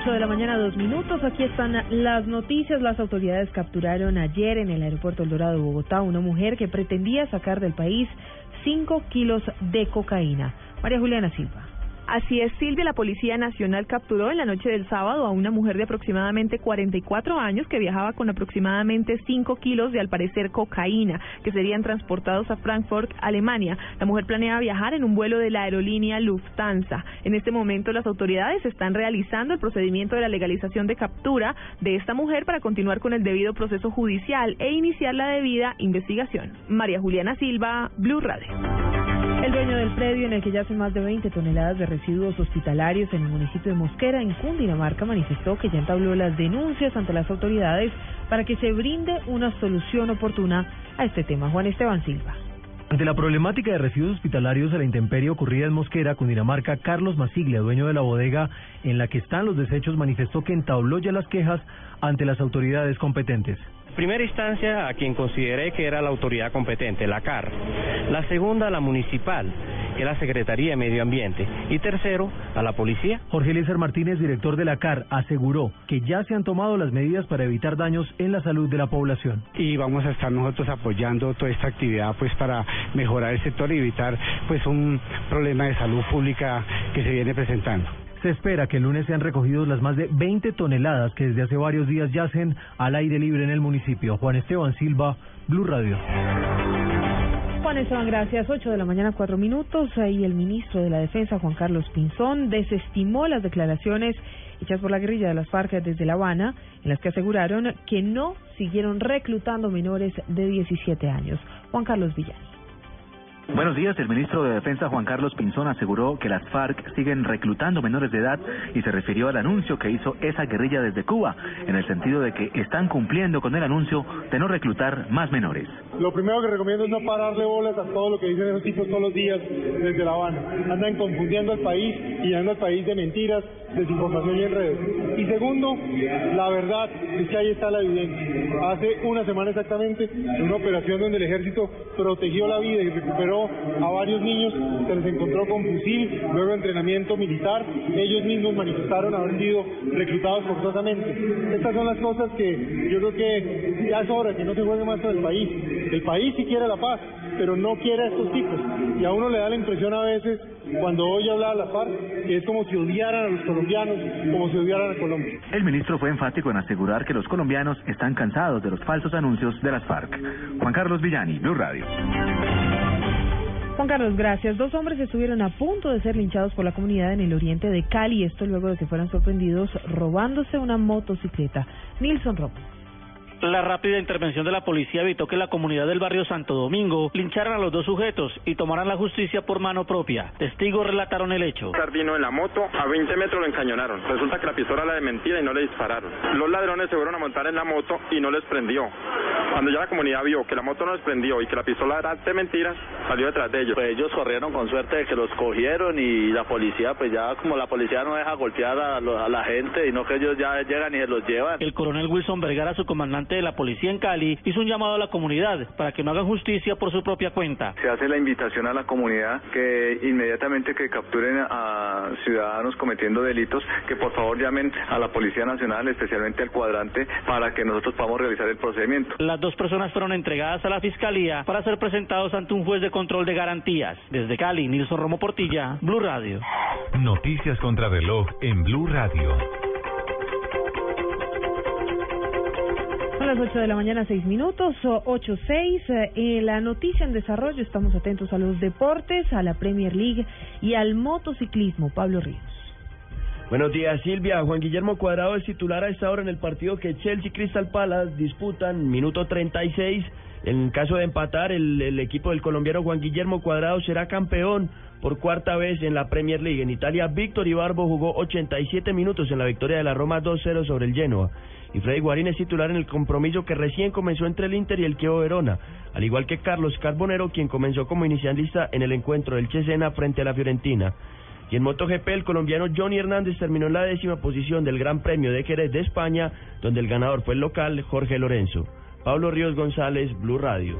8 de la mañana, dos minutos. Aquí están las noticias. Las autoridades capturaron ayer en el aeropuerto El Dorado de Bogotá una mujer que pretendía sacar del país 5 kilos de cocaína. María Juliana Silva. Así es, Silvia, la Policía Nacional capturó en la noche del sábado a una mujer de aproximadamente 44 años que viajaba con aproximadamente 5 kilos de, al parecer, cocaína, que serían transportados a Frankfurt, Alemania. La mujer planea viajar en un vuelo de la aerolínea Lufthansa. En este momento, las autoridades están realizando el procedimiento de la legalización de captura de esta mujer para continuar con el debido proceso judicial e iniciar la debida investigación. María Juliana Silva, Blue Radio. El dueño del predio en el que yacen más de 20 toneladas de residuos hospitalarios en el municipio de Mosquera, en Cundinamarca, manifestó que ya entabló las denuncias ante las autoridades para que se brinde una solución oportuna a este tema. Juan Esteban Silva. Ante la problemática de residuos hospitalarios a la intemperie ocurrida en Mosquera, Cundinamarca, Carlos Masiglia, dueño de la bodega en la que están los desechos, manifestó que entabló ya las quejas ante las autoridades competentes primera instancia a quien consideré que era la autoridad competente, la CAR. La segunda, la municipal, que es la Secretaría de Medio Ambiente. Y tercero, a la policía. Jorge Eliezer Martínez, director de la CAR, aseguró que ya se han tomado las medidas para evitar daños en la salud de la población. Y vamos a estar nosotros apoyando toda esta actividad pues para mejorar el sector y evitar pues un problema de salud pública que se viene presentando. Se espera que el lunes sean recogidos las más de 20 toneladas que desde hace varios días yacen al aire libre en el municipio. Juan Esteban Silva, Blue Radio. Juan Esteban, gracias. 8 de la mañana, 4 minutos. Y el ministro de la Defensa, Juan Carlos Pinzón, desestimó las declaraciones hechas por la guerrilla de las FARC desde La Habana, en las que aseguraron que no siguieron reclutando menores de 17 años. Juan Carlos Villani. Buenos días. El ministro de Defensa Juan Carlos Pinzón aseguró que las FARC siguen reclutando menores de edad y se refirió al anuncio que hizo esa guerrilla desde Cuba, en el sentido de que están cumpliendo con el anuncio de no reclutar más menores. Lo primero que recomiendo es no pararle bolas a todo lo que dicen esos tipos todos los días desde La Habana. Andan confundiendo al país y llenando al país de mentiras, desinformación y enredos. Y segundo, la verdad es que ahí está la evidencia. Hace una semana exactamente, en una operación donde el ejército protegió la vida y recuperó a varios niños, se les encontró con fusil, luego entrenamiento militar, ellos mismos manifestaron haber sido reclutados forzosamente. Estas son las cosas que yo creo que ya es hora que no se juegue más con el país. El país sí quiere la paz, pero no quiere a estos tipos. Y a uno le da la impresión a veces, cuando oye hablar a la FARC, que es como si odiaran a los colombianos, como si odiaran a Colombia. El ministro fue enfático en asegurar que los colombianos están cansados de los falsos anuncios de las FARC. Juan Carlos Villani, Blue Radio. Juan Carlos, gracias. Dos hombres estuvieron a punto de ser linchados por la comunidad en el oriente de Cali, esto luego de que fueran sorprendidos robándose una motocicleta. Nilson Robles. La rápida intervención de la policía evitó que la comunidad del barrio Santo Domingo lincharan a los dos sujetos y tomaran la justicia por mano propia. Testigos relataron el hecho. Vino en la moto, a 20 metros lo encañonaron. Resulta que la pistola era de mentira y no le dispararon. Los ladrones se fueron a montar en la moto y no les prendió. Cuando ya la comunidad vio que la moto no les prendió y que la pistola era de mentira, salió detrás de ellos. Pues ellos corrieron con suerte de que los cogieron y la policía, pues ya como la policía no deja golpear a, a la gente y no que ellos ya llegan y se los llevan. El coronel Wilson Vergara, su comandante de la policía en Cali hizo un llamado a la comunidad para que no hagan justicia por su propia cuenta. Se hace la invitación a la comunidad que inmediatamente que capturen a ciudadanos cometiendo delitos, que por favor llamen a la Policía Nacional, especialmente al cuadrante, para que nosotros podamos realizar el procedimiento. Las dos personas fueron entregadas a la Fiscalía para ser presentados ante un juez de control de garantías. Desde Cali, Nilson Romo Portilla, Blue Radio. Noticias contra reloj en Blue Radio. Las 8 de la mañana, 6 minutos, 8, 6. En la noticia en desarrollo estamos atentos a los deportes, a la Premier League y al motociclismo. Pablo Ríos. Buenos días, Silvia. Juan Guillermo Cuadrado es titular a esta hora en el partido que Chelsea y Crystal Palace disputan, minuto 36. En caso de empatar, el, el, equipo del colombiano Juan Guillermo Cuadrado será campeón por cuarta vez en la Premier League. En Italia, Víctor Ibarbo jugó 87 minutos en la victoria de la Roma 2-0 sobre el Genoa y Freddy Guarín es titular en el compromiso que recién comenzó entre el Inter y el Chievo Verona, al igual que Carlos Carbonero, quien comenzó como inicialista en el encuentro del Chesena frente a la Fiorentina. Y en MotoGP, el colombiano Johnny Hernández terminó en la décima posición del Gran Premio de Jerez de España, donde el ganador fue el local Jorge Lorenzo. Pablo Ríos González, Blue Radio.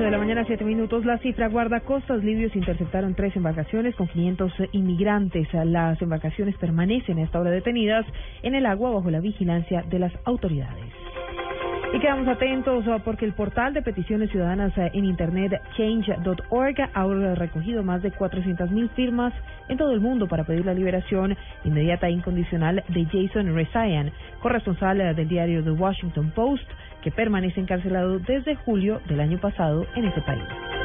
8 de la mañana, 7 minutos. La cifra guardacostas libios interceptaron tres embarcaciones con 500 inmigrantes. Las embarcaciones permanecen a esta hora detenidas en el agua bajo la vigilancia de las autoridades. Y quedamos atentos uh, porque el portal de peticiones ciudadanas uh, en Internet change.org ha recogido más de 400.000 firmas en todo el mundo para pedir la liberación inmediata e incondicional de Jason Rezaian, corresponsal uh, del diario The Washington Post, que permanece encarcelado desde julio del año pasado en ese país.